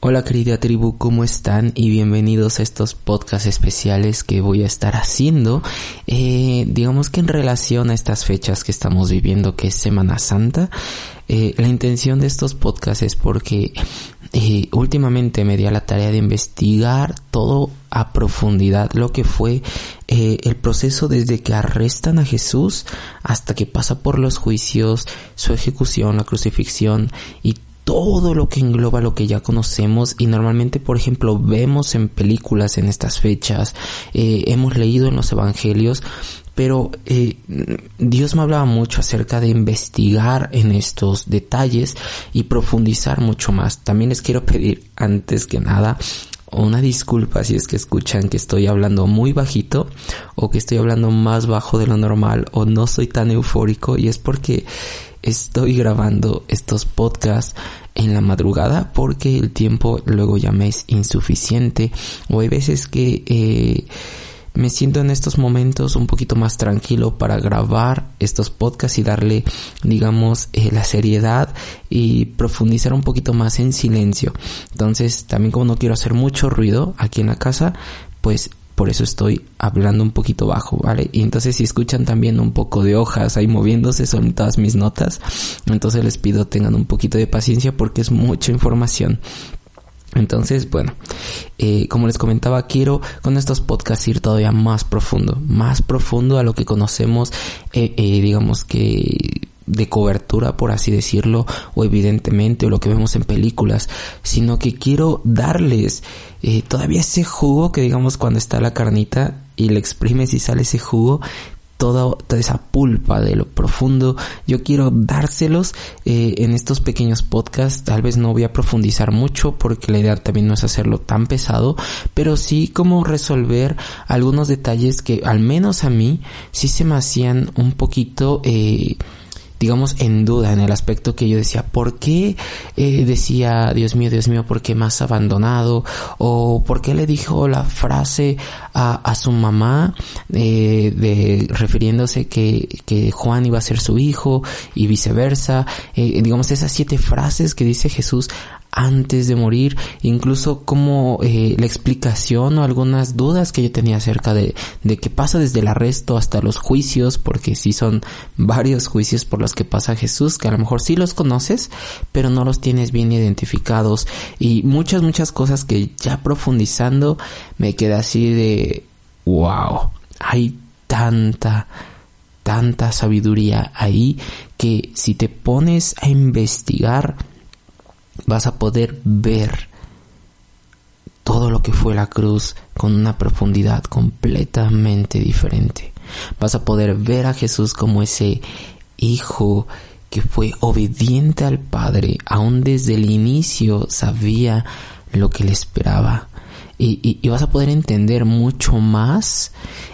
Hola querida tribu, ¿cómo están? Y bienvenidos a estos podcasts especiales que voy a estar haciendo, eh, digamos que en relación a estas fechas que estamos viviendo, que es Semana Santa. Eh, la intención de estos podcasts es porque eh, últimamente me di a la tarea de investigar todo a profundidad lo que fue el proceso desde que arrestan a Jesús hasta que pasa por los juicios, su ejecución, la crucifixión y todo lo que engloba lo que ya conocemos y normalmente por ejemplo vemos en películas en estas fechas, eh, hemos leído en los evangelios, pero eh, Dios me hablaba mucho acerca de investigar en estos detalles y profundizar mucho más. También les quiero pedir antes que nada una disculpa si es que escuchan que estoy hablando muy bajito o que estoy hablando más bajo de lo normal o no soy tan eufórico y es porque estoy grabando estos podcasts en la madrugada porque el tiempo luego ya me es insuficiente o hay veces que eh, me siento en estos momentos un poquito más tranquilo para grabar estos podcasts y darle digamos eh, la seriedad y profundizar un poquito más en silencio entonces también como no quiero hacer mucho ruido aquí en la casa pues por eso estoy hablando un poquito bajo, ¿vale? Y entonces si escuchan también un poco de hojas ahí moviéndose, son todas mis notas, entonces les pido tengan un poquito de paciencia porque es mucha información. Entonces, bueno, eh, como les comentaba, quiero con estos podcasts ir todavía más profundo, más profundo a lo que conocemos, eh, eh, digamos que de cobertura, por así decirlo, o evidentemente, o lo que vemos en películas, sino que quiero darles eh, todavía ese jugo que digamos cuando está la carnita y le exprimes y sale ese jugo, toda, esa pulpa de lo profundo. Yo quiero dárselos eh, en estos pequeños podcasts. Tal vez no voy a profundizar mucho porque la idea también no es hacerlo tan pesado, pero sí como resolver algunos detalles que al menos a mí sí se me hacían un poquito eh, digamos, en duda en el aspecto que yo decía, ¿por qué eh, decía, Dios mío, Dios mío, ¿por qué más abandonado? ¿O por qué le dijo la frase a, a su mamá eh, de refiriéndose que, que Juan iba a ser su hijo y viceversa? Eh, digamos, esas siete frases que dice Jesús antes de morir, incluso como eh, la explicación o algunas dudas que yo tenía acerca de, de qué pasa desde el arresto hasta los juicios, porque sí son varios juicios por los que pasa Jesús, que a lo mejor sí los conoces, pero no los tienes bien identificados, y muchas, muchas cosas que ya profundizando me queda así de, wow, hay tanta, tanta sabiduría ahí que si te pones a investigar, vas a poder ver todo lo que fue la cruz con una profundidad completamente diferente. Vas a poder ver a Jesús como ese hijo que fue obediente al Padre, aún desde el inicio sabía lo que le esperaba. Y, vas a poder entender mucho más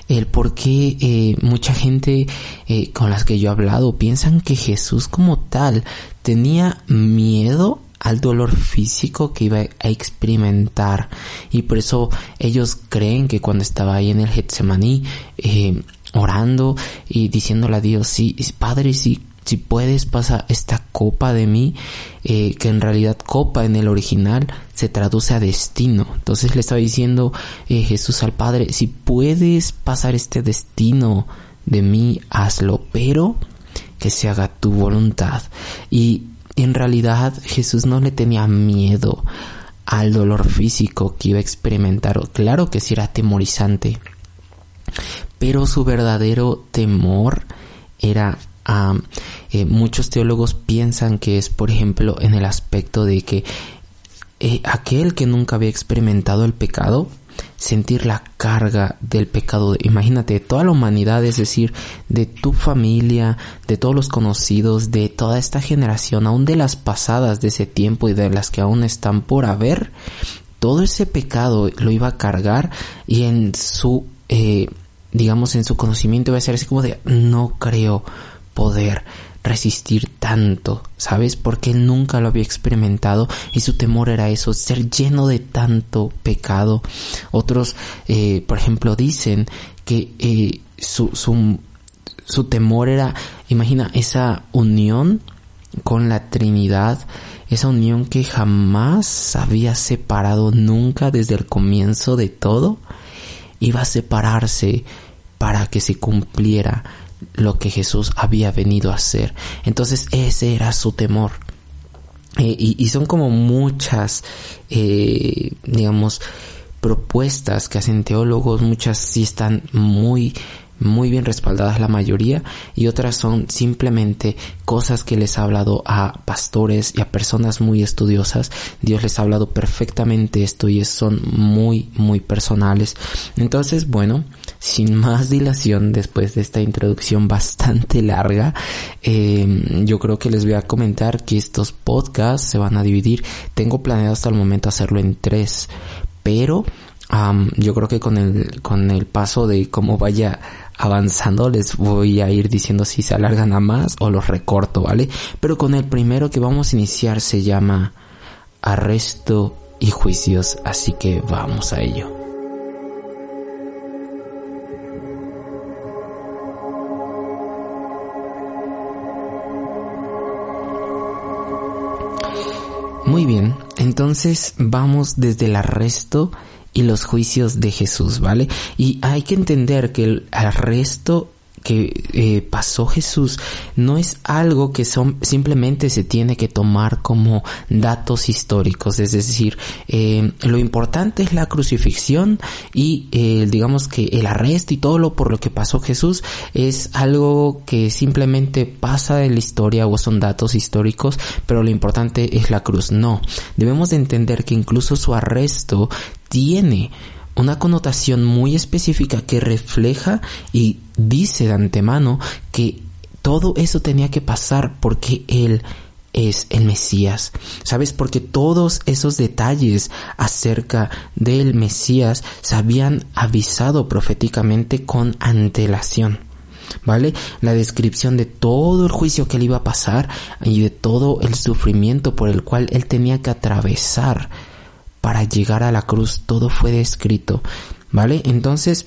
el por qué eh, mucha gente eh, con las que yo he hablado piensan que Jesús como tal tenía miedo al dolor físico que iba a experimentar. Y por eso ellos creen que cuando estaba ahí en el Getsemaní eh, orando y diciéndole a Dios sí Padre si si puedes pasa esta copa de mí eh, que en realidad copa en el original se traduce a destino. Entonces le estaba diciendo eh, Jesús al Padre si puedes pasar este destino de mí hazlo pero que se haga tu voluntad y en realidad Jesús no le tenía miedo al dolor físico que iba a experimentar. Claro que sí era temorizante, pero su verdadero temor era eh, muchos teólogos piensan que es, por ejemplo, en el aspecto de que eh, aquel que nunca había experimentado el pecado sentir la carga del pecado. Imagínate, toda la humanidad, es decir, de tu familia, de todos los conocidos, de toda esta generación, aún de las pasadas de ese tiempo y de las que aún están por haber, todo ese pecado lo iba a cargar y en su, eh, digamos, en su conocimiento iba a ser así como de, no creo poder resistir tanto, ¿sabes? Porque él nunca lo había experimentado y su temor era eso, ser lleno de tanto pecado. Otros, eh, por ejemplo, dicen que eh, su, su, su temor era, imagina, esa unión con la Trinidad esa unión que jamás había separado nunca desde el comienzo de todo, iba a separarse para que se cumpliera lo que Jesús había venido a hacer. Entonces ese era su temor. Eh, y, son como muchas, eh, digamos, propuestas que hacen teólogos, muchas sí están muy muy bien respaldadas la mayoría y otras son simplemente cosas que les ha hablado a pastores y a personas muy estudiosas. Dios les ha hablado perfectamente esto y son muy muy personales. Entonces, bueno, sin más dilación después de esta introducción bastante larga, eh, yo creo que les voy a comentar que estos podcasts se van a dividir. Tengo planeado hasta el momento hacerlo en tres, pero yo creo que con el, con el paso de cómo vaya avanzando les voy a ir diciendo si se alargan a más o los recorto, ¿vale? Pero con el primero que vamos a iniciar se llama arresto y juicios, así que vamos a ello. Muy bien, entonces vamos desde el arresto y los juicios de Jesús, ¿vale? Y hay que entender que el arresto que eh, pasó Jesús no es algo que son, simplemente se tiene que tomar como datos históricos, es decir, eh, lo importante es la crucifixión y eh, digamos que el arresto y todo lo por lo que pasó Jesús es algo que simplemente pasa en la historia o son datos históricos, pero lo importante es la cruz. No, debemos de entender que incluso su arresto tiene una connotación muy específica que refleja y dice de antemano que todo eso tenía que pasar porque Él es el Mesías. ¿Sabes? Porque todos esos detalles acerca del Mesías se habían avisado proféticamente con antelación. ¿Vale? La descripción de todo el juicio que él iba a pasar y de todo el sufrimiento por el cual él tenía que atravesar para llegar a la cruz, todo fue descrito, ¿vale? Entonces,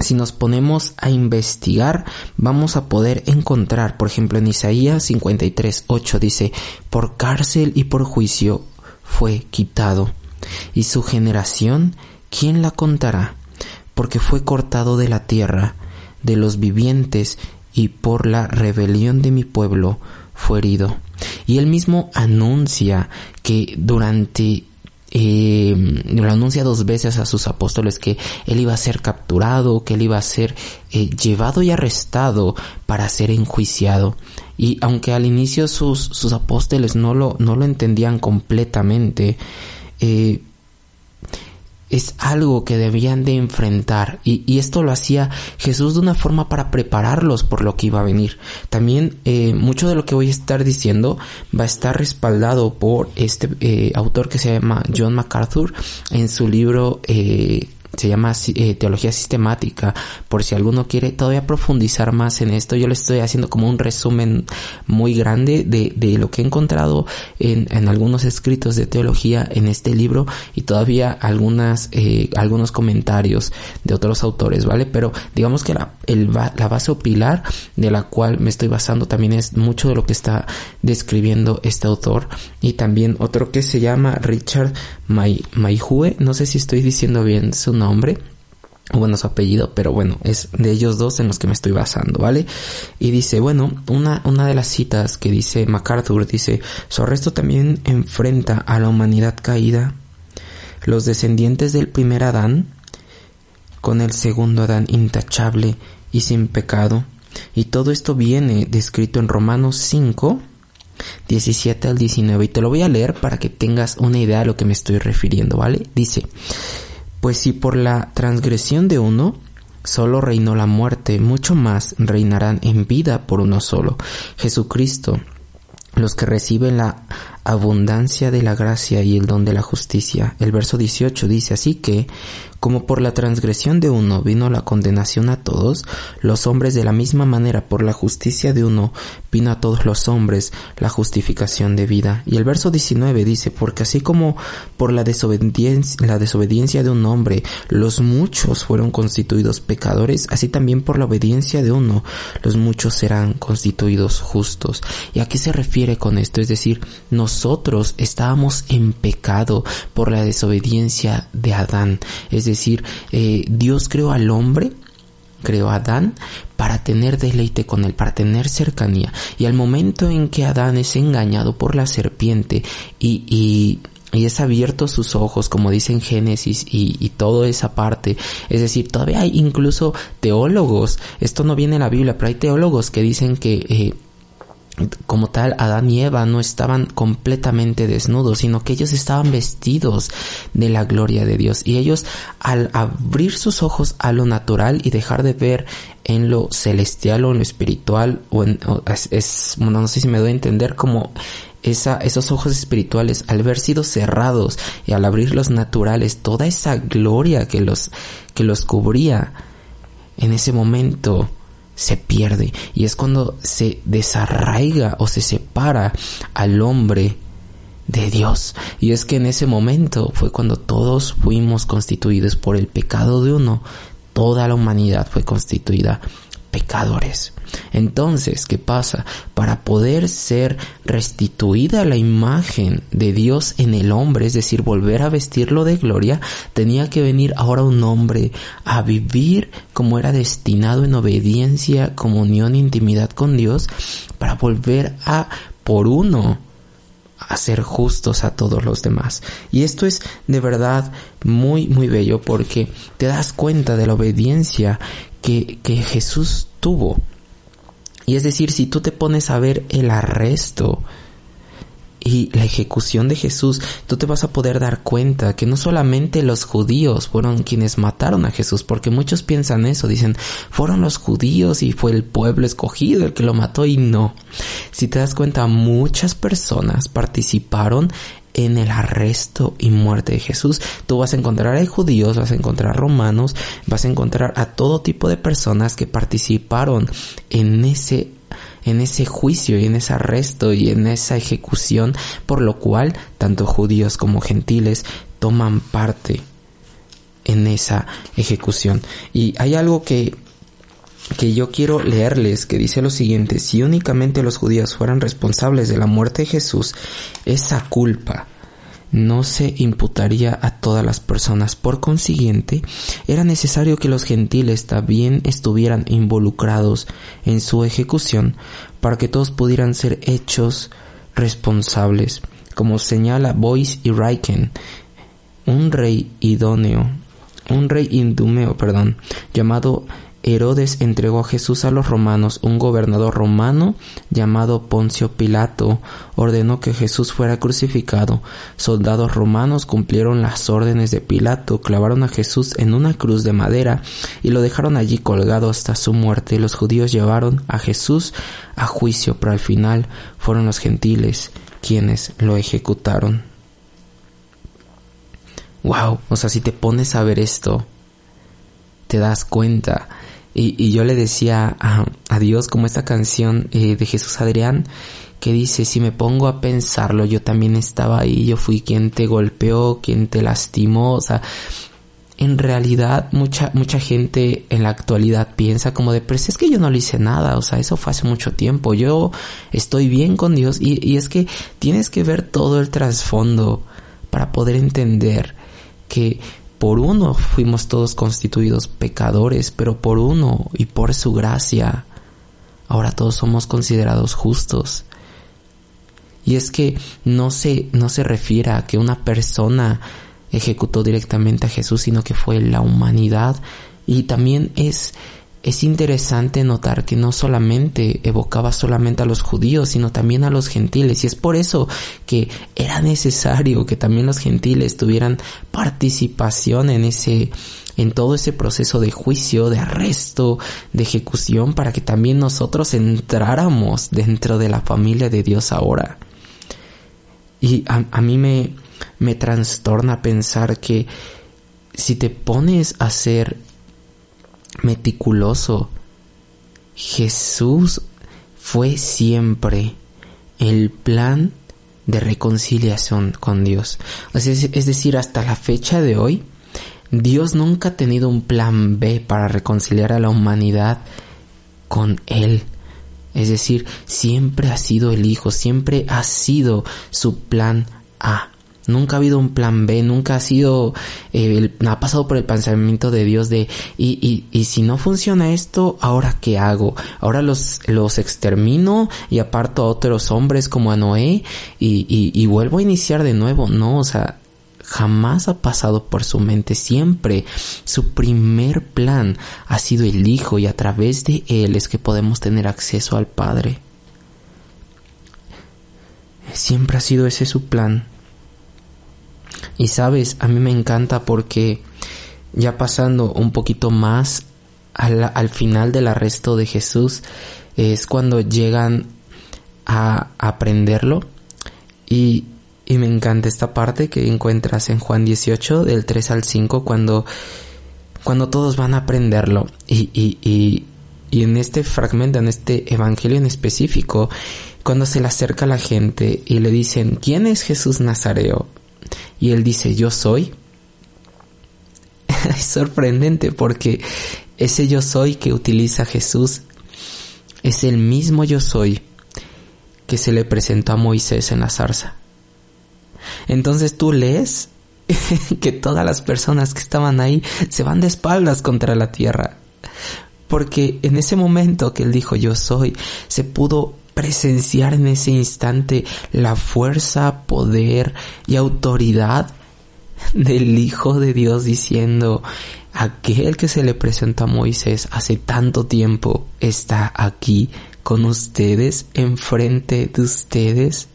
si nos ponemos a investigar, vamos a poder encontrar, por ejemplo, en Isaías 53, 8 dice, por cárcel y por juicio fue quitado. Y su generación, ¿quién la contará? Porque fue cortado de la tierra, de los vivientes, y por la rebelión de mi pueblo fue herido. Y él mismo anuncia que durante eh, lo anuncia dos veces a sus apóstoles que él iba a ser capturado, que él iba a ser eh, llevado y arrestado para ser enjuiciado. Y aunque al inicio sus, sus apóstoles no lo, no lo entendían completamente, eh, es algo que debían de enfrentar y, esto lo hacía Jesús de una forma para prepararlos por lo que iba a venir. También eh, mucho de lo que voy a estar diciendo va a estar respaldado por este eh, autor que se llama John MacArthur en su libro eh, se llama eh, teología sistemática. Por si alguno quiere todavía profundizar más en esto, yo le estoy haciendo como un resumen muy grande de, de lo que he encontrado en, en, algunos escritos de teología en este libro y todavía algunas, eh, algunos comentarios de otros autores, ¿vale? Pero digamos que la, el, la base o pilar de la cual me estoy basando también es mucho de lo que está describiendo este autor y también otro que se llama Richard Maihue, no sé si estoy diciendo bien su nombre, o bueno, su apellido, pero bueno, es de ellos dos en los que me estoy basando, ¿vale? Y dice, bueno, una, una de las citas que dice MacArthur, dice, su arresto también enfrenta a la humanidad caída, los descendientes del primer Adán, con el segundo Adán intachable y sin pecado, y todo esto viene descrito en Romanos 5, 17 al 19 y te lo voy a leer para que tengas una idea de lo que me estoy refiriendo, ¿vale? Dice, pues si por la transgresión de uno solo reinó la muerte, mucho más reinarán en vida por uno solo, Jesucristo, los que reciben la abundancia de la gracia y el don de la justicia. El verso 18 dice así que, Como por la transgresión de uno vino la condenación a todos, los hombres de la misma manera por la justicia de uno vino a todos los hombres la justificación de vida. Y el verso 19 dice, porque así como por la desobediencia, la desobediencia de un hombre los muchos fueron constituidos pecadores, así también por la obediencia de uno los muchos serán constituidos justos. ¿Y a qué se refiere con esto? Es decir, nosotros estábamos en pecado por la desobediencia de Adán. Decir, eh, Dios creó al hombre creó a Adán para tener deleite con él, para tener cercanía. Y al momento en que Adán es engañado por la serpiente y, y, es abierto sus ojos, como dice en Génesis, y, y toda esa parte, es decir, todavía hay incluso teólogos, esto no viene en la Biblia, pero hay teólogos que dicen que eh, como tal, Adán y Eva no estaban completamente desnudos, sino que ellos estaban vestidos de la gloria de Dios. Y ellos, al abrir sus ojos a lo natural y dejar de ver en lo celestial o en lo espiritual, o en, es, bueno, no sé si me doy a entender como esos ojos espirituales, al haber sido cerrados y al abrir los naturales, toda esa gloria que los, que los cubría, en ese momento, se pierde y es cuando se desarraiga o se separa al hombre de Dios. Y es que en ese momento fue cuando todos fuimos constituidos por el pecado de uno, toda la humanidad fue constituida pecadores. Entonces, ¿qué pasa? Para poder ser restituida la imagen de Dios en el hombre, es decir, volver a vestirlo de gloria, tenía que venir ahora un hombre a vivir como era destinado en obediencia, comunión intimidad con Dios, para volver a, por uno, a ser justos a todos los demás. Y esto es de verdad muy, muy bello porque te das cuenta de la obediencia que, que Jesús tuvo y es decir, si tú te pones a ver el arresto y la ejecución de Jesús, tú te vas a poder dar cuenta que no solamente los judíos fueron quienes mataron a Jesús, porque muchos piensan eso, dicen, fueron los judíos y fue el pueblo escogido el que lo mató y no. Si te das cuenta, muchas personas participaron en el arresto y muerte de Jesús. Tú vas a encontrar a judíos, vas a encontrar romanos, vas a encontrar a todo tipo de personas que participaron en ese en ese juicio y en ese arresto y en esa ejecución, por lo cual tanto judíos como gentiles toman parte en esa ejecución. Y hay algo que que yo quiero leerles que dice lo siguiente, si únicamente los judíos fueran responsables de la muerte de Jesús, esa culpa no se imputaría a todas las personas. Por consiguiente, era necesario que los gentiles también estuvieran involucrados en su ejecución para que todos pudieran ser hechos responsables. Como señala Boyce y Riken, un rey idóneo, un rey indumeo, perdón, llamado Herodes entregó a Jesús a los romanos. Un gobernador romano llamado Poncio Pilato ordenó que Jesús fuera crucificado. Soldados romanos cumplieron las órdenes de Pilato, clavaron a Jesús en una cruz de madera y lo dejaron allí colgado hasta su muerte. Los judíos llevaron a Jesús a juicio, pero al final fueron los gentiles quienes lo ejecutaron. Wow, o sea, si te pones a ver esto, te das cuenta y, yo le decía a, Dios como esta canción eh, de Jesús Adrián que dice, si me pongo a pensarlo, yo también estaba ahí, yo fui quien te golpeó, quien te lastimó, o sea, en realidad mucha, mucha gente en la actualidad piensa como de, pero es que yo no le hice nada, o sea, eso fue hace mucho tiempo, yo estoy bien con Dios y, y es que tienes que ver todo el trasfondo para poder entender que por uno fuimos todos constituidos pecadores, pero por uno y por su gracia, ahora todos somos considerados justos. Y es que no se, no se refiere a que una persona ejecutó directamente a Jesús, sino que fue la humanidad. Y también es, es interesante notar que no solamente evocaba solamente a los judíos, sino también a los gentiles. Y es por eso que era necesario que también los gentiles tuvieran participación en ese, en todo ese proceso de juicio, de arresto, de ejecución, para que también nosotros entráramos dentro de la familia de Dios ahora. Y a, a mí me, me trastorna pensar que si te pones a ser meticuloso, Jesús fue siempre el plan de reconciliación con Dios. Es decir, hasta la fecha de hoy, Dios nunca ha tenido un plan B para reconciliar a la humanidad con Él. Es decir, siempre ha sido el Hijo, siempre ha sido su plan A. Nunca ha habido un plan B, nunca ha sido, eh, ha pasado por el pensamiento de Dios de, y, y, y, si no funciona esto, ¿ahora qué hago? Ahora los, los extermino y aparto a otros hombres como a Noé y, y, y vuelvo a iniciar de nuevo. No, o sea, jamás ha pasado por su mente. Siempre su primer plan ha sido el Hijo y a través de Él es que podemos tener acceso al Padre. Siempre ha sido ese su plan. Y sabes, a mí me encanta porque ya pasando un poquito más al, al final del arresto de Jesús es cuando llegan a aprenderlo y, y me encanta esta parte que encuentras en Juan 18 del 3 al 5 cuando, cuando todos van a aprenderlo y, y, y, y en este fragmento, en este evangelio en específico, cuando se le acerca a la gente y le dicen, ¿quién es Jesús Nazareo? Y él dice yo soy, es sorprendente porque ese yo soy que utiliza Jesús es el mismo yo soy que se le presentó a Moisés en la zarza. Entonces tú lees que todas las personas que estaban ahí se van de espaldas contra la tierra. Porque en ese momento que él dijo yo soy, se pudo presenciar en ese instante la fuerza, poder y autoridad del Hijo de Dios diciendo, aquel que se le presentó a Moisés hace tanto tiempo está aquí con ustedes, enfrente de ustedes.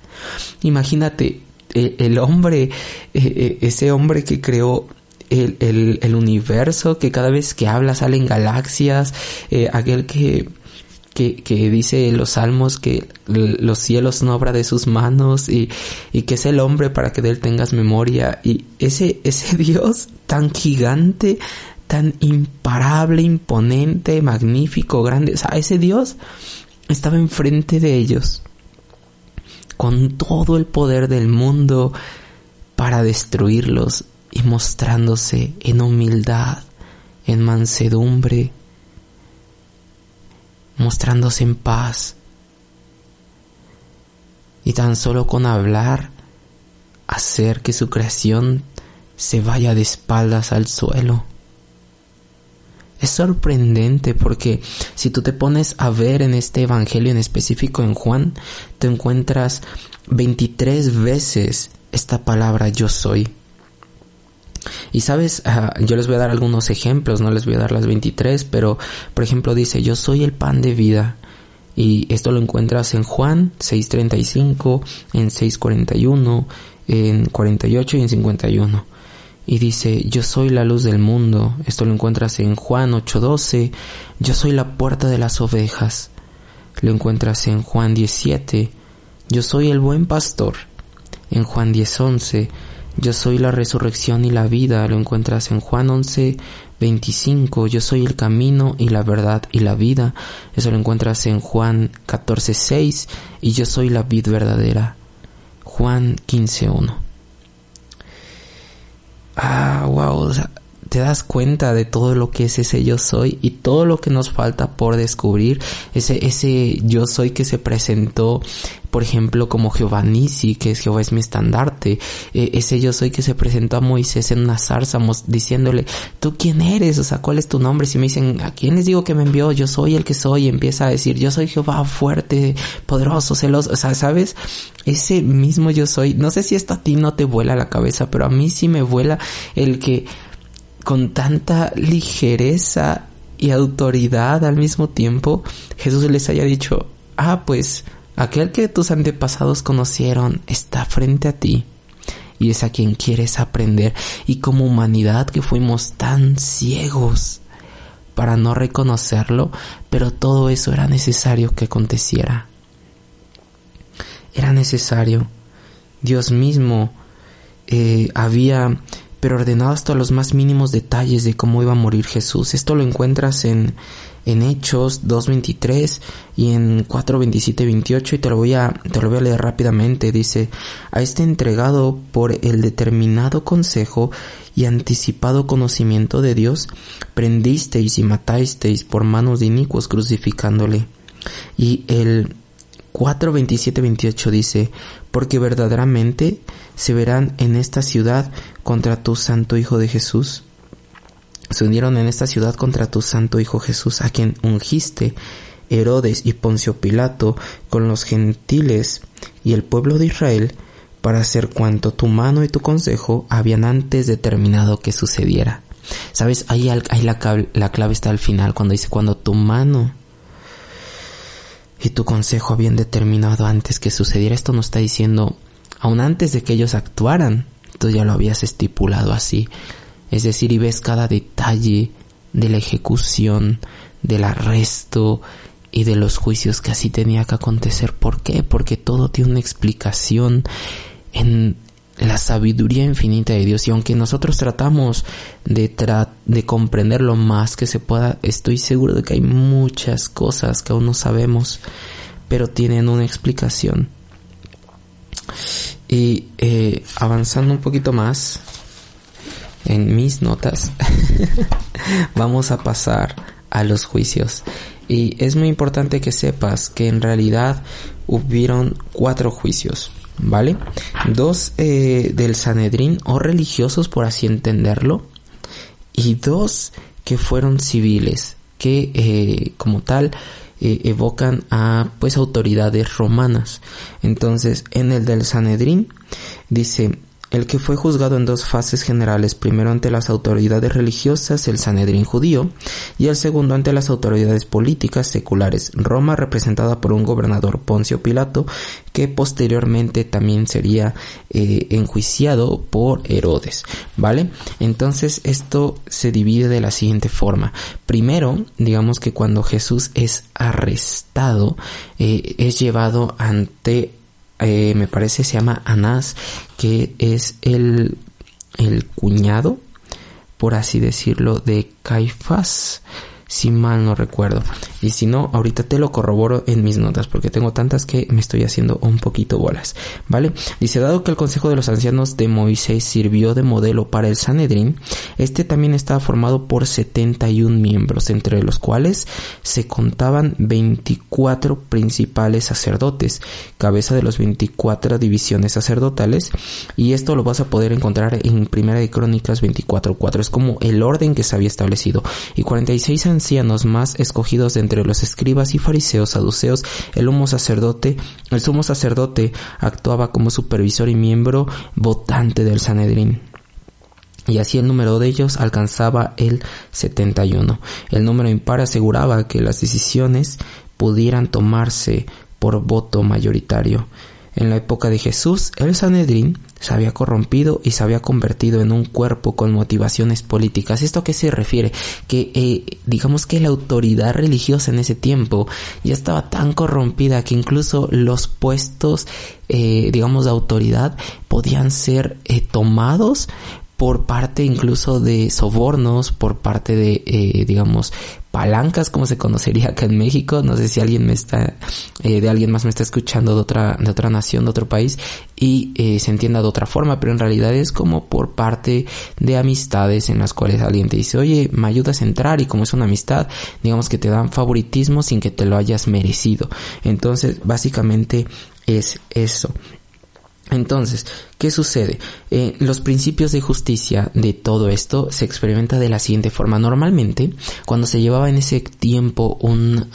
Imagínate, e, el, hombre, e, e, ese hombre que creó el, universo, que cada vez que habla salen galaxias, eh, aquel que que, que dice en los salmos que los cielos son obra de sus manos y, y que es el hombre para que de él tengas memoria. Y ese, ese Dios tan gigante, tan imparable, imponente, magnífico, grande, o sea, ese Dios estaba enfrente de ellos con todo el poder del mundo para destruirlos y mostrándose en humildad, en mansedumbre, mostrándose en paz. Y tan solo con hablar, hacer que su creación se vaya de espaldas al suelo. Es sorprendente porque si tú te pones a ver en este evangelio en específico en Juan, te encuentras 23 veces esta palabra yo soy. Y sabes, ah, yo les voy a dar algunos ejemplos, no les voy a dar las 23, pero por ejemplo dice, yo soy el pan de vida. Y esto lo encuentras en Juan 6.35, en 6.41, en 48 y en 51. Y dice, yo soy la luz del mundo. Esto lo encuentras en Juan 8.12. Yo soy la puerta de las ovejas. Lo encuentras en Juan 17. Yo soy el buen pastor. En Juan 10.11 yo soy la resurrección y la vida, lo encuentras en Juan 11, 25. Yo soy el camino y la verdad y la vida, eso lo encuentras en Juan 14, 6. Y yo soy la vid verdadera, Juan 15, 1. Ah, wow, te das cuenta de todo lo que es ese yo soy y todo lo que nos falta por descubrir, ese, ese yo soy que se presentó, por ejemplo, como Jehová Nisi, que es Jehová es mi estandarte, e, ese yo soy que se presentó a Moisés en una zarza diciéndole, ¿tú quién eres? O sea, ¿cuál es tu nombre? Si me dicen, ¿a quién les digo que me envió? Yo soy el que soy, y empieza a decir, yo soy Jehová fuerte, poderoso, celoso, o sea, ¿sabes? Ese mismo yo soy, no sé si esto a ti no te vuela la cabeza, pero a mí sí me vuela el que con tanta ligereza y autoridad al mismo tiempo, Jesús les haya dicho, ah, pues aquel que tus antepasados conocieron está frente a ti y es a quien quieres aprender y como humanidad que fuimos tan ciegos para no reconocerlo, pero todo eso era necesario que aconteciera. Era necesario. Dios mismo eh, había pero ordenado hasta los más mínimos detalles de cómo iba a morir Jesús. Esto lo encuentras en, en Hechos 2.23 y en 4.27 28 y te lo voy a te lo voy a leer rápidamente dice a este entregado por el determinado consejo y anticipado conocimiento de Dios prendisteis y matasteis por manos de inicuos crucificándole y el 4.27 28 dice porque verdaderamente se verán en esta ciudad contra tu santo hijo de Jesús se unieron en esta ciudad contra tu santo Hijo Jesús, a quien ungiste Herodes y Poncio Pilato con los gentiles y el pueblo de Israel para hacer cuanto tu mano y tu consejo habían antes determinado que sucediera. ¿Sabes? Ahí, la clave está al final, cuando dice cuando tu mano y tu consejo habían determinado antes que sucediera. Esto nos está diciendo, aun antes de que ellos actuaran, tú ya lo habías estipulado así. Es decir, y ves cada detalle de la ejecución, del arresto y de los juicios que así tenía que acontecer. ¿Por qué? Porque todo tiene una explicación en la sabiduría infinita de Dios y aunque nosotros tratamos de, de comprender lo más que se pueda, estoy seguro de que hay muchas cosas que aún no sabemos, pero tienen una explicación. Y eh, avanzando un poquito más, en mis notas, vamos a pasar a los juicios. Y es muy importante que sepas que en realidad hubieron cuatro juicios, ¿vale? Dos eh, del Sanedrín o religiosos, por así entenderlo, y dos que fueron civiles, que eh, como tal eh, evocan a pues autoridades romanas. Entonces, en el del Sanedrín dice el que fue juzgado en dos fases generales, primero ante las autoridades religiosas, el Sanedrín judío, y el segundo ante las autoridades políticas seculares, Roma representada por un gobernador Poncio Pilato, que posteriormente también sería eh, enjuiciado por Herodes, ¿vale? Entonces esto se divide de la siguiente forma. Primero, digamos que cuando Jesús es arrestado, eh, es llevado ante eh, me parece se llama Anás, que es el, el cuñado, por así decirlo, de Caifás si mal no recuerdo. Y si no, ahorita te lo corroboro en mis notas porque tengo tantas que me estoy haciendo un poquito bolas. ¿Vale? Dice, dado que el Consejo de los Ancianos de Moisés sirvió de modelo para el Sanedrín, este también estaba formado por 71 miembros, entre los cuales se contaban 24 principales sacerdotes, cabeza de las 24 divisiones sacerdotales, y esto lo vas a poder encontrar en Primera de Crónicas 24.4. Es como el orden que se había establecido. Y 46 ancianos más escogidos entre los escribas y fariseos saduceos, el humo sacerdote, el sumo sacerdote actuaba como supervisor y miembro votante del Sanedrín. Y así el número de ellos alcanzaba el 71. El número impar aseguraba que las decisiones pudieran tomarse por voto mayoritario. En la época de Jesús, el Sanedrín se había corrompido y se había convertido en un cuerpo con motivaciones políticas. ¿Esto a qué se refiere? Que eh, digamos que la autoridad religiosa en ese tiempo ya estaba tan corrompida que incluso los puestos, eh, digamos, de autoridad podían ser eh, tomados por parte incluso de sobornos, por parte de, eh, digamos, palancas, como se conocería acá en México. No sé si alguien me está, eh, de alguien más me está escuchando de otra, de otra nación, de otro país, y eh, se entienda de otra forma, pero en realidad es como por parte de amistades en las cuales alguien te dice, oye, me ayudas a entrar, y como es una amistad, digamos que te dan favoritismo sin que te lo hayas merecido. Entonces, básicamente es eso. Entonces, ¿qué sucede? Eh, los principios de justicia de todo esto se experimenta de la siguiente forma. Normalmente, cuando se llevaba en ese tiempo un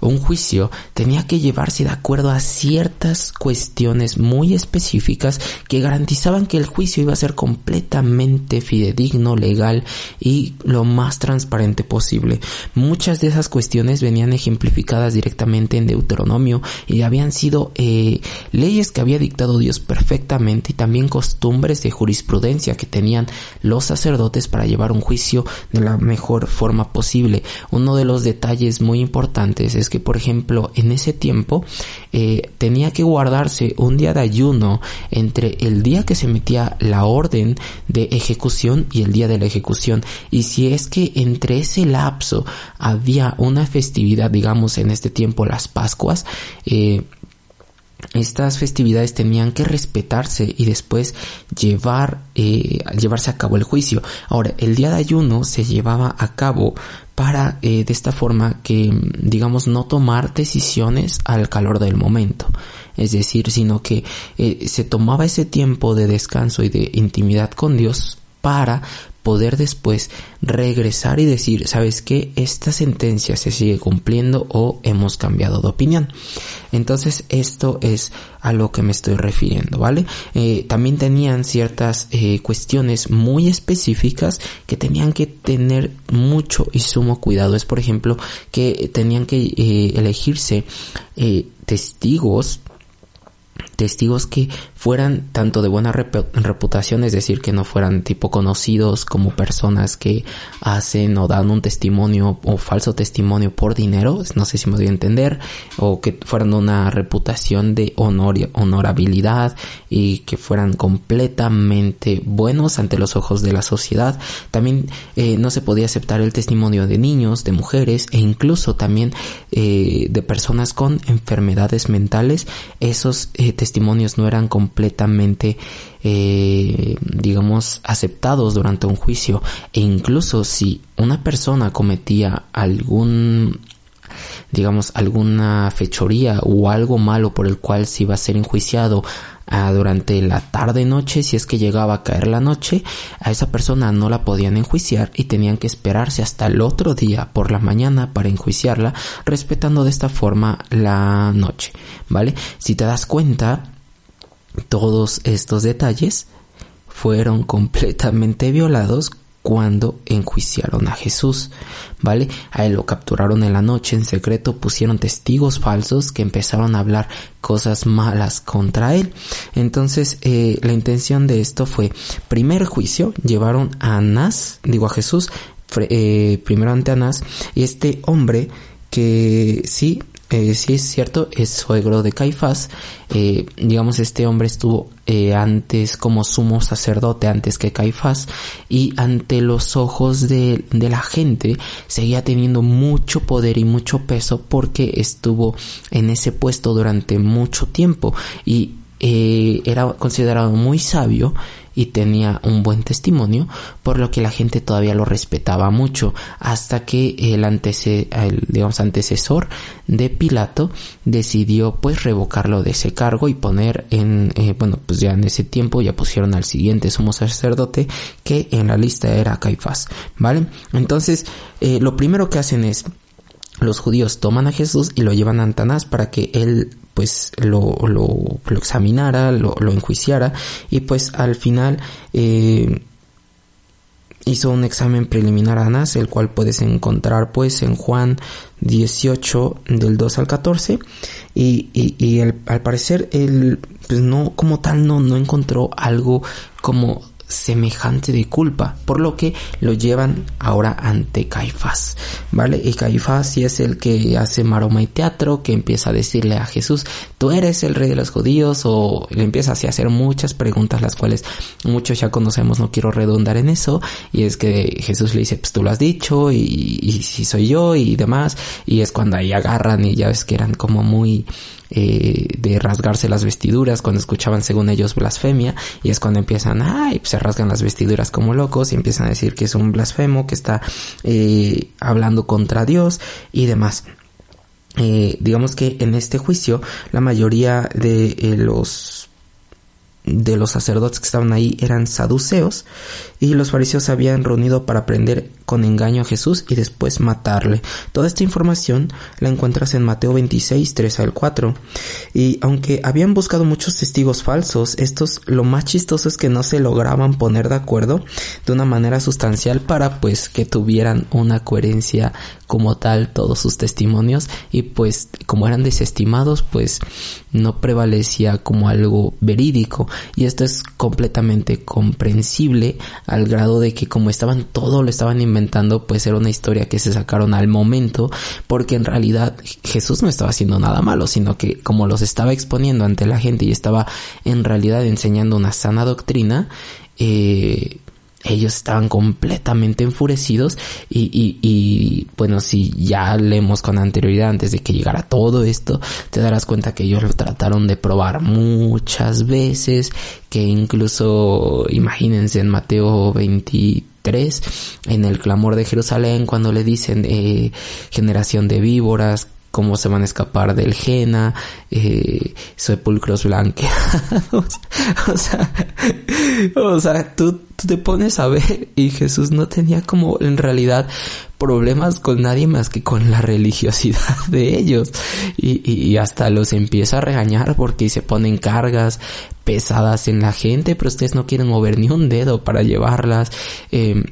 un juicio tenía que llevarse de acuerdo a ciertas cuestiones muy específicas que garantizaban que el juicio iba a ser completamente fidedigno, legal y lo más transparente posible. Muchas de esas cuestiones venían ejemplificadas directamente en Deuteronomio y habían sido eh, leyes que había dictado Dios perfectamente y también costumbres de jurisprudencia que tenían los sacerdotes para llevar un juicio de la mejor forma posible. Uno de los detalles muy importantes es es que, por ejemplo, en ese tiempo eh, tenía que guardarse un día de ayuno entre el día que se metía la orden de ejecución y el día de la ejecución. Y si es que entre ese lapso había una festividad, digamos en este tiempo las Pascuas, eh, estas festividades tenían que respetarse y después llevar eh, llevarse a cabo el juicio. Ahora, el día de ayuno se llevaba a cabo para eh, de esta forma que digamos no tomar decisiones al calor del momento es decir sino que eh, se tomaba ese tiempo de descanso y de intimidad con Dios para poder después regresar y decir, ¿sabes qué? Esta sentencia se sigue cumpliendo o hemos cambiado de opinión. Entonces esto es a lo que me estoy refiriendo, ¿vale? Eh, también tenían ciertas eh, cuestiones muy específicas que tenían que tener mucho y sumo cuidado. Es por ejemplo que tenían que eh, elegirse testigos testigos que fueran tanto de buena reputación, es decir, que no fueran tipo conocidos como personas que hacen o dan un testimonio o falso testimonio por dinero, no sé si me voy a entender, o que fueran una reputación de honorabilidad y que fueran completamente buenos ante los ojos de la sociedad. También eh, no se podía aceptar el testimonio de niños, de mujeres e incluso también eh, de personas con enfermedades mentales. Esos eh, testimonios no eran completamente completamente, eh, digamos, aceptados durante un juicio. E incluso si una persona cometía algún digamos alguna fechoría o algo malo por el cual se iba a ser enjuiciado ah, durante la tarde noche si es que llegaba a caer la noche a esa persona no la podían enjuiciar y tenían que esperarse hasta el otro día por la mañana para enjuiciarla respetando de esta forma la noche vale si te das cuenta todos estos detalles fueron completamente violados cuando enjuiciaron a Jesús, ¿vale? A él lo capturaron en la noche en secreto, pusieron testigos falsos que empezaron a hablar cosas malas contra él. Entonces, eh, la intención de esto fue, primer juicio, llevaron a Anás, digo a Jesús, eh, primero ante Anás, y este hombre que sí eh, sí es cierto, es suegro de Caifás. Eh, digamos, este hombre estuvo eh, antes como sumo sacerdote, antes que Caifás, y ante los ojos de, la gente seguía teniendo mucho poder y mucho peso porque estuvo en ese puesto durante mucho tiempo y eh, era considerado muy sabio y tenía un buen testimonio, por lo que la gente todavía lo respetaba mucho, hasta que el, antece el digamos, antecesor de Pilato decidió pues revocarlo de ese cargo y poner en, eh, bueno, pues ya en ese tiempo ya pusieron al siguiente sumo sacerdote que en la lista era Caifás, ¿vale? Entonces, eh, lo primero que hacen es los judíos toman a Jesús y lo llevan a Antanás para que él pues lo, lo, lo examinara, lo, lo, enjuiciara y pues al final eh, hizo un examen preliminar a Anás, el cual puedes encontrar pues en Juan 18 del 2 al 14 y, y, y al parecer él pues no como tal no, no encontró algo como semejante de culpa, por lo que lo llevan ahora ante Caifás, ¿vale? Y Caifás sí es el que hace maroma y teatro, que empieza a decirle a Jesús, tú eres el rey de los judíos, o le empieza así a hacer muchas preguntas, las cuales muchos ya conocemos, no quiero redundar en eso, y es que Jesús le dice, pues tú lo has dicho, y, y si soy yo, y demás, y es cuando ahí agarran, y ya ves que eran como muy, eh, de rasgarse las vestiduras cuando escuchaban según ellos blasfemia y es cuando empiezan, ay, pues se rasgan las vestiduras como locos y empiezan a decir que es un blasfemo, que está eh, hablando contra Dios y demás. Eh, digamos que en este juicio la mayoría de eh, los de los sacerdotes que estaban ahí eran saduceos y los fariseos se habían reunido para prender con engaño a Jesús y después matarle. Toda esta información la encuentras en Mateo 26, 3 al 4. Y aunque habían buscado muchos testigos falsos, estos lo más chistoso es que no se lograban poner de acuerdo de una manera sustancial para pues que tuvieran una coherencia como tal todos sus testimonios y pues como eran desestimados pues no prevalecía como algo verídico Y esto es completamente comprensible al grado de que como estaban todo lo estaban inventando, pues era una historia que se sacaron al momento, porque en realidad Jesús no estaba haciendo nada malo, sino que como los estaba exponiendo ante la gente y estaba en realidad enseñando una sana doctrina, eh, ellos estaban completamente enfurecidos y, y, y, bueno, si ya leemos con anterioridad antes de que llegara todo esto, te darás cuenta que ellos lo trataron de probar muchas veces, que incluso imagínense en Mateo 23, en el clamor de Jerusalén, cuando le dicen eh, generación de víboras, cómo se van a escapar del Jena, eh, sepulcros blanqueados, o sea, o sea, tú, te pones a ver y Jesús no tenía como en realidad problemas con nadie más que con la religiosidad de ellos y, y, hasta los empieza a regañar porque se ponen cargas pesadas en la gente, pero ustedes no quieren mover ni un dedo para llevarlas. Eh,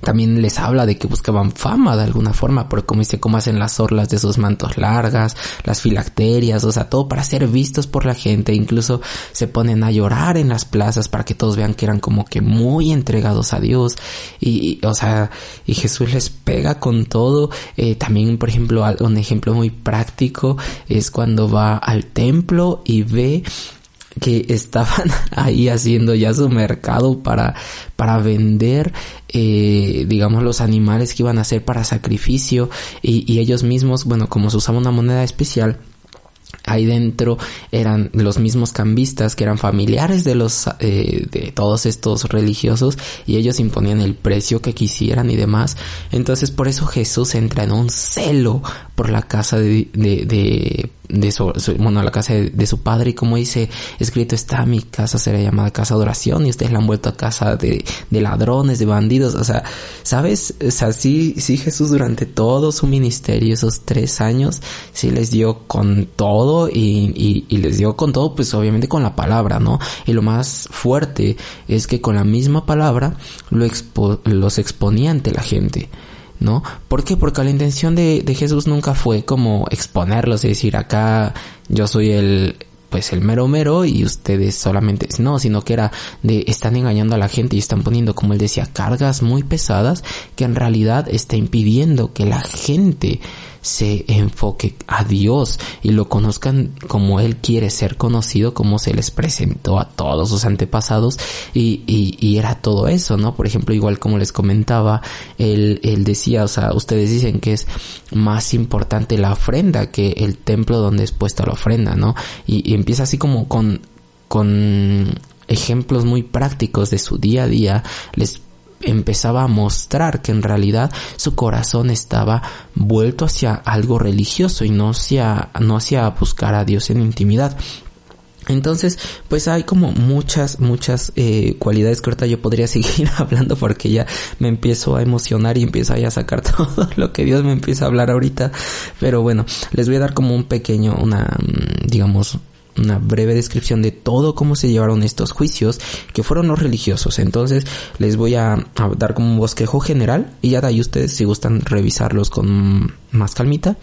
también les habla de que buscaban fama de alguna forma, porque como dice, cómo hacen las orlas de sus mantos largas, las filacterias, o sea, todo para ser vistos por la gente, incluso se ponen a llorar en las plazas para que todos vean que eran como que muy entregados a Dios, y, o sea, y Jesús les pega con todo, eh, también, por ejemplo, un ejemplo muy práctico es cuando va al templo y ve que estaban ahí haciendo ya su mercado para, para vender, eh, digamos, los animales que iban a hacer para sacrificio y, y ellos mismos, bueno, como se usaba una moneda especial, ahí dentro eran los mismos cambistas que eran familiares de los eh, de todos estos religiosos y ellos imponían el precio que quisieran y demás entonces por eso Jesús entra en un celo por la casa de, de, de de su, bueno, la casa de, su padre y como dice escrito está, mi casa será llamada casa de oración y ustedes la han vuelto a casa de, de ladrones, de bandidos, o sea, ¿sabes? O sea, sí, Jesús durante todo su ministerio, esos tres años, sí les dio con todo y, les dio con todo, pues obviamente con la palabra, ¿no? Y lo más fuerte es que con la misma palabra lo los exponía ante la gente. ¿no? ¿Por qué? Porque la intención de, de Jesús nunca fue como exponerlos y decir acá yo soy el, pues el mero mero y ustedes solamente no, sino que era de están engañando a la gente y están poniendo como él decía cargas muy pesadas que en realidad está impidiendo que la gente se enfoque a Dios y lo conozcan como Él quiere ser conocido, como se les presentó a todos sus antepasados y, y, y era todo eso, ¿no? Por ejemplo, igual como les comentaba, él, él decía, o sea, ustedes dicen que es más importante la ofrenda que el templo donde es puesta la ofrenda, ¿no? Y, y empieza así como con, con ejemplos muy prácticos de su día a día, les empezaba a mostrar que en realidad su corazón estaba vuelto hacia algo religioso y no hacia, no hacia buscar a Dios en intimidad. Entonces, pues hay como muchas, muchas eh, cualidades que ahorita yo podría seguir hablando porque ya me empiezo a emocionar y empiezo a sacar todo lo que Dios me empieza a hablar ahorita. Pero bueno, les voy a dar como un pequeño, una, mm, digamos, una breve descripción de todo cómo se llevaron estos juicios que fueron los religiosos. Entonces les voy a, a dar como un bosquejo general y ya de ahí ustedes si gustan revisarlos con más calmita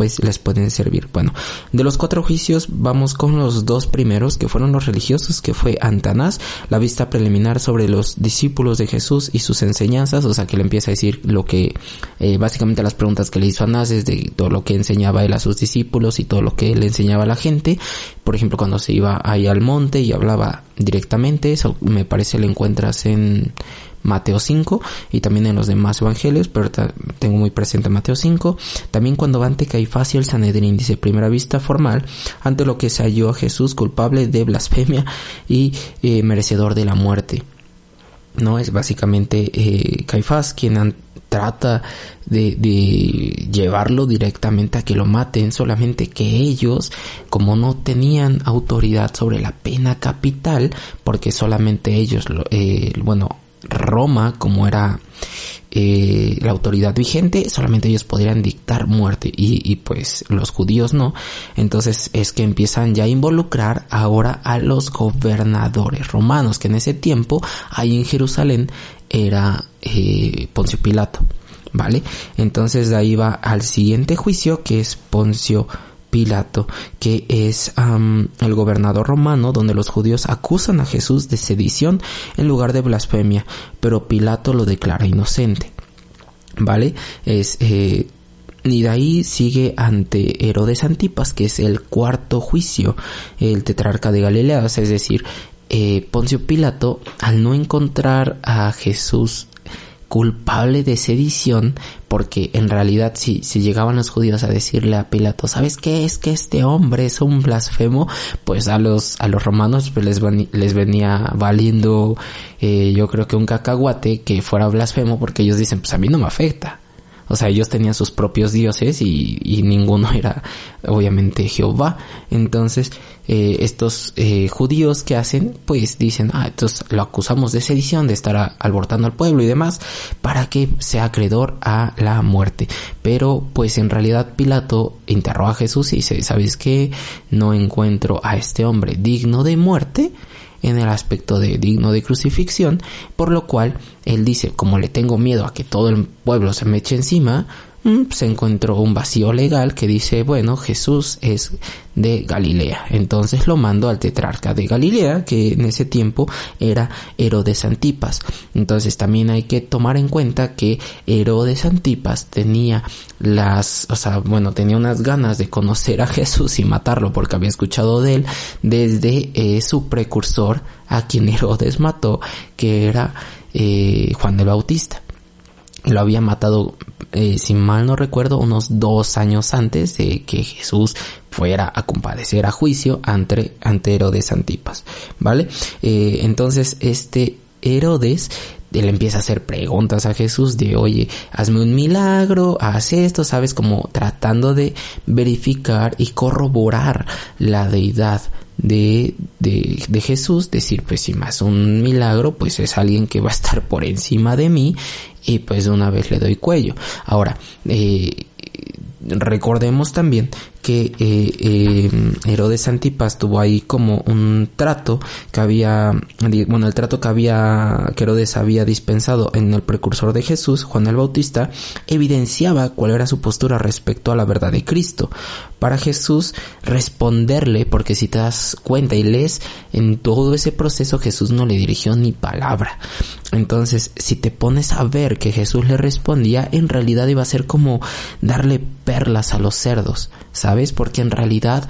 pues les pueden servir. Bueno, de los cuatro juicios vamos con los dos primeros que fueron los religiosos, que fue Antanás, la vista preliminar sobre los discípulos de Jesús y sus enseñanzas, o sea que le empieza a decir lo que, eh, básicamente las preguntas que le hizo Anás es de todo lo que enseñaba él a sus discípulos y todo lo que él enseñaba a la gente. Por ejemplo, cuando se iba ahí al monte y hablaba directamente, eso me parece lo encuentras en Mateo 5 y también en los demás evangelios, pero tengo muy presente Mateo 5. También cuando va ante Caifás y el Sanedrín, dice primera vista formal, ante lo que se halló a Jesús culpable de blasfemia y eh, merecedor de la muerte. No es básicamente eh, Caifás quien trata de, de, llevarlo directamente a que lo maten, solamente que ellos, como no tenían autoridad sobre la pena capital, porque solamente ellos, eh, bueno, Roma, como era eh, la autoridad vigente, solamente ellos podrían dictar muerte y, y, pues los judíos no. Entonces es que empiezan ya a involucrar ahora a los gobernadores romanos, que en ese tiempo ahí en Jerusalén era eh, Poncio Pilato, ¿vale? Entonces de ahí va al siguiente juicio que es Poncio Pilato, que es el gobernador romano, donde los judíos acusan a Jesús de sedición en lugar de blasfemia, pero Pilato lo declara inocente. ¿Vale? Es, eh, y de ahí sigue ante Herodes Antipas, que es el cuarto juicio, el tetrarca de Galilea, es decir, eh, Poncio Pilato, al no encontrar a Jesús culpable de sedición, porque en realidad si, si llegaban los judíos a decirle a Pilato, ¿sabes qué es que este hombre es un blasfemo? Pues a los, a los romanos pues les, les venía valiendo, eh, yo creo que un cacahuate que fuera blasfemo, porque ellos dicen, pues a mí no me afecta. O sea, ellos tenían sus propios dioses y, y ninguno era obviamente Jehová. Entonces, eh, estos eh, judíos que hacen, pues dicen, ah, entonces lo acusamos de sedición, de estar abortando al pueblo y demás, para que sea acreedor a la muerte. Pero, pues en realidad Pilato interroga a Jesús y dice, ¿sabes qué? No encuentro a este hombre digno de muerte en el aspecto de digno de crucifixión, por lo cual él dice, como le tengo miedo a que todo el pueblo se me eche encima, se encontró un vacío legal que dice, bueno, Jesús es de Galilea. Entonces lo mando al tetrarca de Galilea, que en ese tiempo era Herodes Antipas. Entonces también hay que tomar en cuenta que Herodes Antipas tenía las, o sea, bueno, tenía unas ganas de conocer a Jesús y matarlo porque había escuchado de él desde eh, su precursor a quien Herodes mató, que era eh, Juan el Bautista lo había matado, eh, si mal no recuerdo, unos dos años antes de que Jesús fuera a compadecer a juicio ante, ante Herodes Antipas, ¿vale? Eh, entonces este Herodes él empieza a hacer preguntas a Jesús de, oye, hazme un milagro, haz esto, sabes, como tratando de verificar y corroborar la deidad de, de, de, Jesús, decir, pues si más un milagro, pues es alguien que va a estar por encima de mí y pues de una vez le doy cuello. Ahora, eh, recordemos también que eh, eh, Herodes Antipas tuvo ahí como un trato que había, bueno, el trato que había, que Herodes había dispensado en el precursor de Jesús, Juan el Bautista, evidenciaba cuál era su postura respecto a la verdad de Cristo. Para Jesús responderle, porque si te das cuenta y lees en todo ese proceso, Jesús no le dirigió ni palabra. Entonces, si te pones a ver que Jesús le respondía, en realidad iba a ser como darle perlas a los cerdos, ¿sabes? Porque en realidad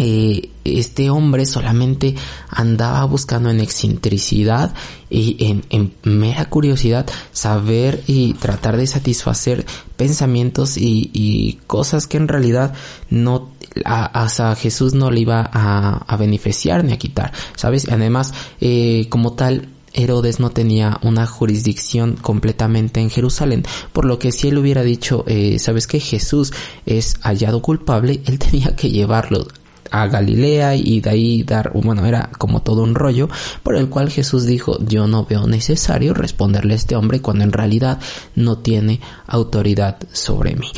eh, este hombre solamente andaba buscando en excentricidad y en, en, mera curiosidad saber y tratar de satisfacer pensamientos y, cosas que en realidad no a, a, Jesús no le iba a, a beneficiar ni a quitar, ¿sabes? Además, eh, como tal, Herodes no tenía una jurisdicción completamente en Jerusalén, por lo que si él hubiera dicho, eh, sabes que Jesús es hallado culpable, él tenía que llevarlo a Galilea y de ahí dar, bueno, era como todo un rollo por el cual Jesús dijo, yo no veo necesario responderle a este hombre cuando en realidad no tiene autoridad sobre mí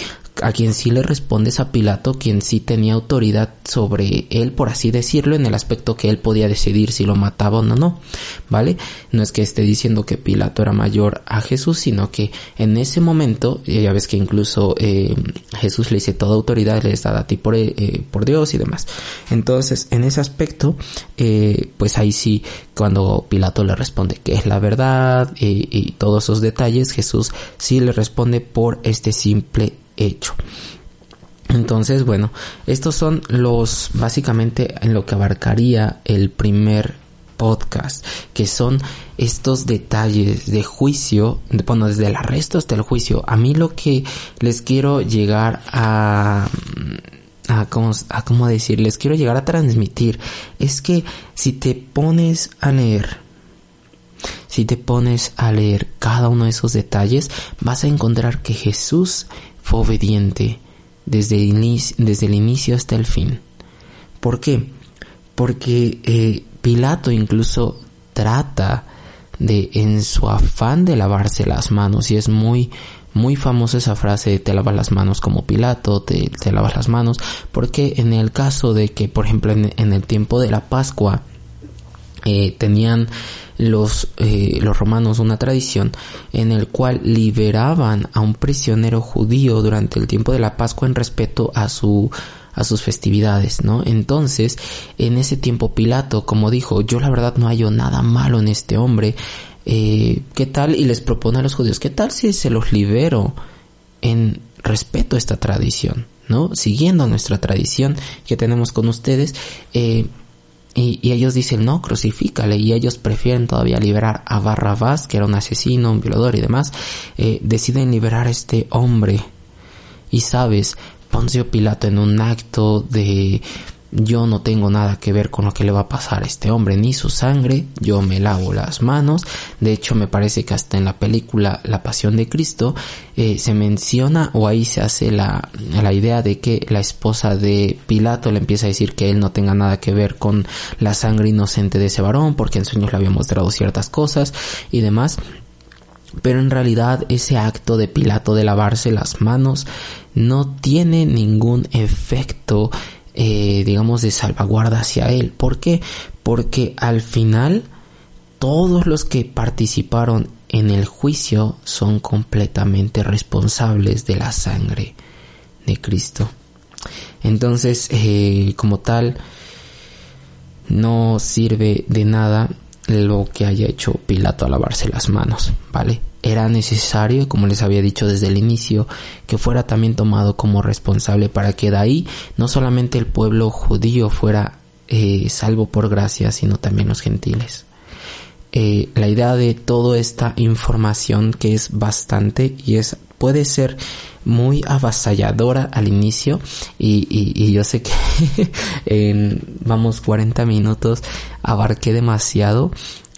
a quien sí le respondes a Pilato, quien sí tenía autoridad sobre él, por así decirlo, en el aspecto que él podía decidir si lo mataba o no, no, ¿vale? No es que esté diciendo que Pilato era mayor a Jesús, sino que en ese momento, ya ves que incluso eh, Jesús le dice toda autoridad le está a ti por, eh, por Dios y demás. Entonces, en ese aspecto, eh, pues ahí sí, cuando Pilato le responde que es la verdad y, y todos esos detalles, Jesús sí le responde por este simple hecho. Entonces, bueno, estos son los básicamente en lo que abarcaría el primer podcast, que son estos detalles de juicio, bueno, desde el arresto hasta el juicio. A mí lo que les quiero llegar a a cómo, a cómo quiero llegar a transmitir, es que si te pones a leer, si te pones a leer cada uno de esos detalles, vas a encontrar que Jesús obediente desde el, inicio, desde el inicio hasta el fin. ¿Por qué? Porque eh, Pilato incluso trata de, en su afán de lavarse las manos, y es muy, muy famosa esa frase te lavas las manos como Pilato, te, lavas las manos, porque en el caso de que, por ejemplo, en, en el tiempo de la Pascua, eh, tenían los, eh, los romanos una tradición en el cual liberaban a un prisionero judío durante el tiempo de la Pascua en respeto a su a sus festividades, ¿no? Entonces, en ese tiempo Pilato, como dijo, yo la verdad no hallo nada malo en este hombre, eh, ¿qué tal? Y les propone a los judíos, ¿qué tal si se los libero en respeto a esta tradición, ¿no? Siguiendo nuestra tradición que tenemos con ustedes, eh, y, ellos dicen, no, crucifícale. Y ellos prefieren todavía liberar a Barrabás, que era un asesino, un violador y demás. Eh, deciden liberar a este hombre. Y sabes, Poncio Pilato en un acto de yo no tengo nada que ver con lo que le va a pasar a este hombre ni su sangre, yo me lavo las manos, de hecho me parece que hasta en la película La Pasión de Cristo eh, se menciona o ahí se hace la, la idea de que la esposa de Pilato le empieza a decir que él no tenga nada que ver con la sangre inocente de ese varón porque en sueños le había mostrado ciertas cosas y demás. Pero en realidad ese acto de Pilato de lavarse las manos no tiene ningún efecto eh, digamos, de salvaguarda hacia él. ¿Por qué? Porque al final todos los que participaron en el juicio son completamente responsables de la sangre de Cristo. Entonces, eh, como tal, no sirve de nada lo que haya hecho Pilato a lavarse las manos, ¿vale? Era necesario, como les había dicho desde el inicio, que fuera también tomado como responsable para que de ahí no solamente el pueblo judío fuera eh, salvo por gracia, sino también los gentiles. Eh, la idea de toda esta información que es bastante y es puede ser muy avasalladora al inicio y, y, yo sé que en vamos 40 minutos abarqué demasiado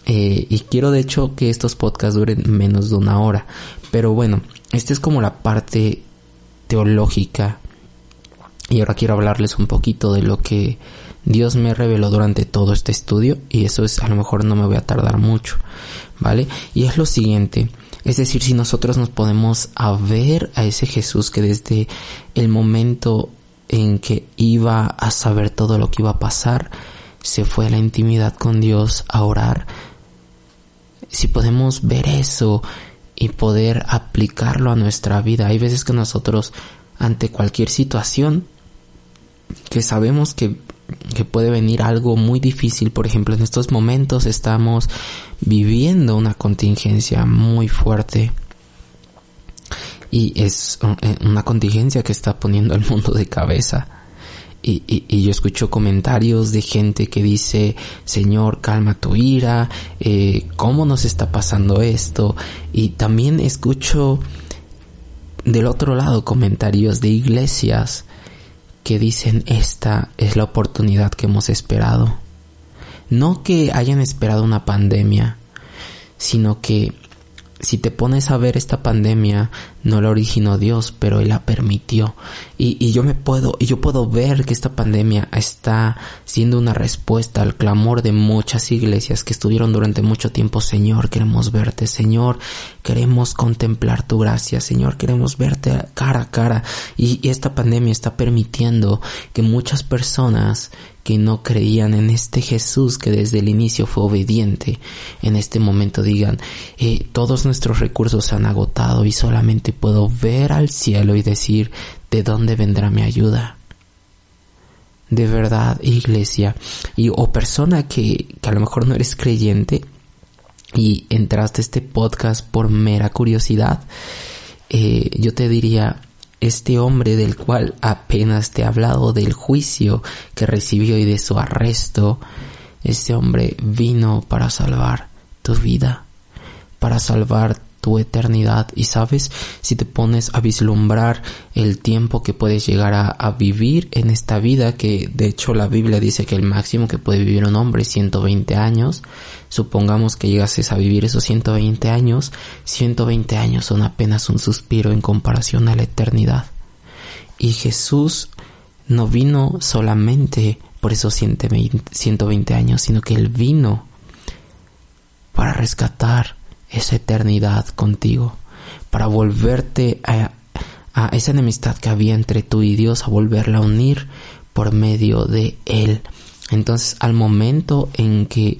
eh, y quiero de hecho que estos podcasts duren menos de una hora. Pero bueno esta es como la parte teológica. Y ahora quiero hablarles un poquito de lo que Dios me reveló durante todo este estudio. Y eso es a lo mejor no me voy a tardar mucho vale y es lo siguiente. Es decir, si nosotros nos podemos a ver a ese Jesús que desde el momento en que iba a saber todo lo que iba a pasar, se fue a la intimidad con Dios a orar, si podemos ver eso y poder aplicarlo a nuestra vida, hay veces que nosotros ante cualquier situación que sabemos que que puede venir algo muy difícil. Por ejemplo, en estos momentos estamos viviendo una contingencia muy fuerte. Y es eh, una contingencia que está poniendo al mundo de cabeza. Y, y, yo escucho comentarios de gente que dice, Señor, calma tu ira, eh, ¿cómo nos está pasando esto? Y también escucho del otro lado comentarios de iglesias que dicen esta es la oportunidad que hemos esperado. No que hayan esperado una pandemia, sino que si te pones a ver esta pandemia, no la originó Dios, pero Él la permitió. Y, yo me puedo, y yo puedo ver que esta pandemia está siendo una respuesta al clamor de muchas iglesias que estuvieron durante mucho tiempo, Señor, queremos verte, Señor, queremos contemplar tu gracia, Señor, queremos verte cara a cara. Y, y esta pandemia está permitiendo que muchas personas que no creían en este Jesús que desde el inicio fue obediente, en este momento digan, eh, todos nuestros recursos se han agotado y solamente puedo ver al cielo y decir, ¿de dónde vendrá mi ayuda? De verdad, iglesia, y o persona que, a lo mejor no eres creyente y entraste a este podcast por mera curiosidad, eh, yo te diría, este hombre del cual apenas te he hablado del juicio que recibió y de su arresto, este hombre vino para salvar tu vida, para salvar tu eternidad y sabes si te pones a vislumbrar el tiempo que puedes llegar a, vivir en esta vida que de hecho la Biblia dice que el máximo que puede vivir un hombre es 120 años. Supongamos que llegases a vivir esos 120 años 120 años son apenas un suspiro en comparación a la eternidad. Y Jesús no vino solamente por esos 120 años sino que él vino para rescatar esa eternidad contigo, para volverte a, esa enemistad que había entre tú y Dios, a volverla a unir por medio de Él. Entonces, al momento en que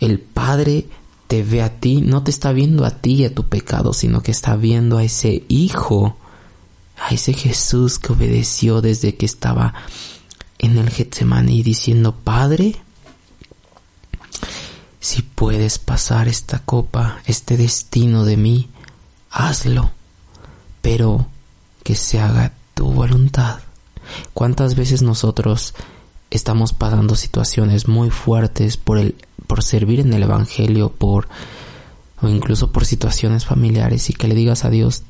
el Padre te ve a ti, no te está viendo a ti y a tu pecado, sino que está viendo a ese Hijo, a ese Jesús que obedeció desde que estaba en el Getsemaní diciendo, Padre, puedes pasar esta copa, este destino de mí, hazlo, pero que se haga tu voluntad. ¿Cuántas veces nosotros estamos pasando situaciones muy fuertes por el por servir en el evangelio, por o incluso por situaciones familiares y que le digas a Dios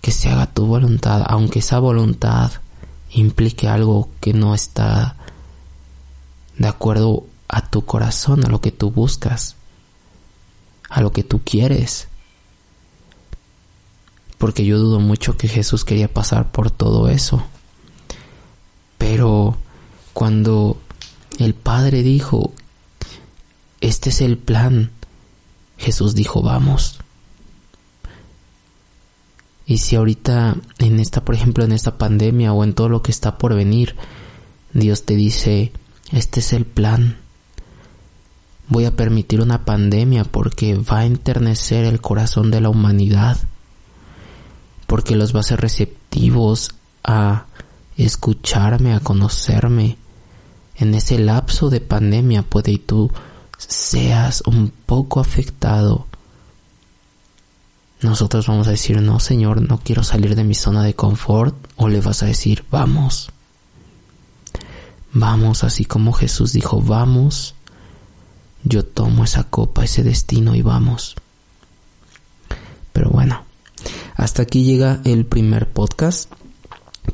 que se haga tu voluntad, aunque esa voluntad implique algo que no está de acuerdo a tu corazón, a lo que tú buscas, a lo que tú quieres. Porque yo dudo mucho que Jesús quería pasar por todo eso. Pero cuando el Padre dijo, este es el plan, Jesús dijo, vamos. Y si ahorita en esta, por ejemplo, en esta pandemia o en todo lo que está por venir, Dios te dice, este es el plan. Voy a permitir una pandemia porque va a enternecer el corazón de la humanidad, porque los va a hacer receptivos a escucharme, a conocerme. En ese lapso de pandemia puede y tú seas un poco afectado. Nosotros vamos a decir, no Señor, no quiero salir de mi zona de confort. O le vas a decir, vamos. Vamos, así como Jesús dijo, vamos. Yo tomo esa copa, ese destino y vamos. Pero bueno, hasta aquí llega el primer podcast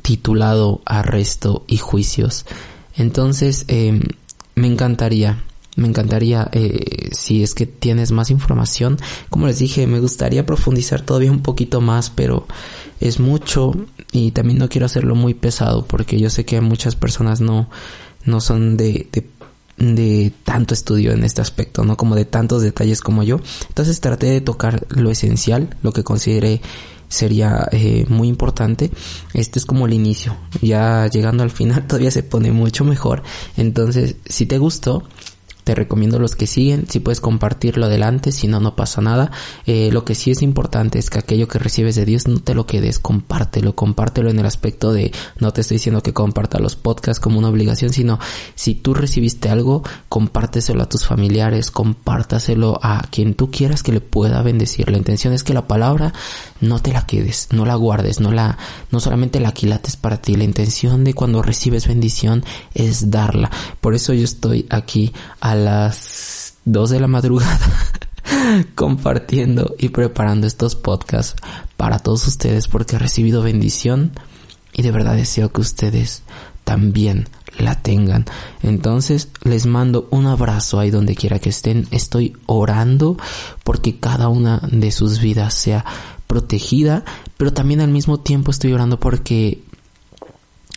titulado Arresto y Juicios. Entonces, em, me encantaría me encantaría, eh, si es que tienes más información, como les dije, me gustaría profundizar todavía un poquito más, pero es mucho y también no quiero hacerlo muy pesado porque yo sé que muchas personas no, no son de, de, de tanto estudio en este aspecto, no como de tantos detalles como yo. Entonces traté de tocar lo esencial, lo que consideré sería eh, muy importante. Este es como el inicio. Ya llegando al final todavía se pone mucho mejor. Entonces, si te gustó, te recomiendo los que siguen, si puedes compartirlo adelante, si no, no pasa nada. Eh, lo que sí es importante es que aquello que recibes de Dios no te lo quedes, compártelo, compártelo en el aspecto de, no te estoy diciendo que comparta los podcasts como una obligación, sino si tú recibiste algo, compárteselo a tus familiares, compártaselo a quien tú quieras que le pueda bendecir. La intención es que la palabra no te la quedes, no la guardes, no la, no solamente la quilates para ti. La intención de cuando recibes bendición es darla. Por eso yo estoy aquí a las 2 de la madrugada compartiendo y preparando estos podcasts para todos ustedes porque he recibido bendición y de verdad deseo que ustedes también la tengan. Entonces les mando un abrazo ahí donde quiera que estén. Estoy orando porque cada una de sus vidas sea protegida, pero también al mismo tiempo estoy orando porque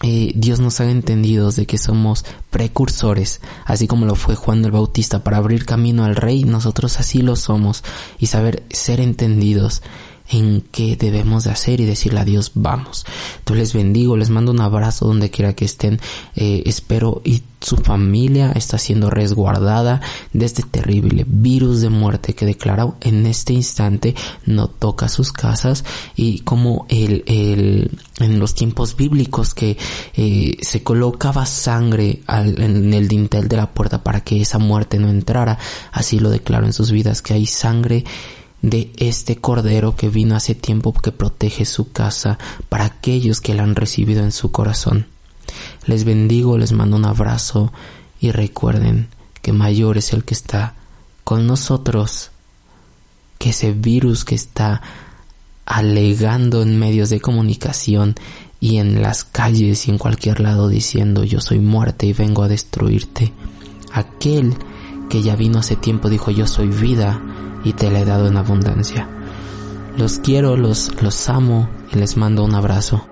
eh, Dios nos ha entendido de que somos precursores, así como lo fue Juan el Bautista para abrir camino al Rey, nosotros así lo somos y saber ser entendidos en qué debemos de hacer y decirle a Dios vamos. Entonces les bendigo, les mando un abrazo donde quiera que estén. Eh, espero y su familia está siendo resguardada de este terrible virus de muerte que declaró en este instante no toca sus casas y como el, el en los tiempos bíblicos que eh, se colocaba sangre al, en el dintel de la puerta para que esa muerte no entrara así lo declaró en sus vidas que hay sangre de este Cordero que vino hace tiempo que protege su casa para aquellos que la han recibido en su corazón. Les bendigo, les mando un abrazo y recuerden que mayor es el que está con nosotros que ese virus que está alegando en medios de comunicación y en las calles y en cualquier lado diciendo yo soy muerte y vengo a destruirte. Aquel que ya vino hace tiempo dijo yo soy vida y te la he dado en abundancia. Los quiero, los, los amo y les mando un abrazo.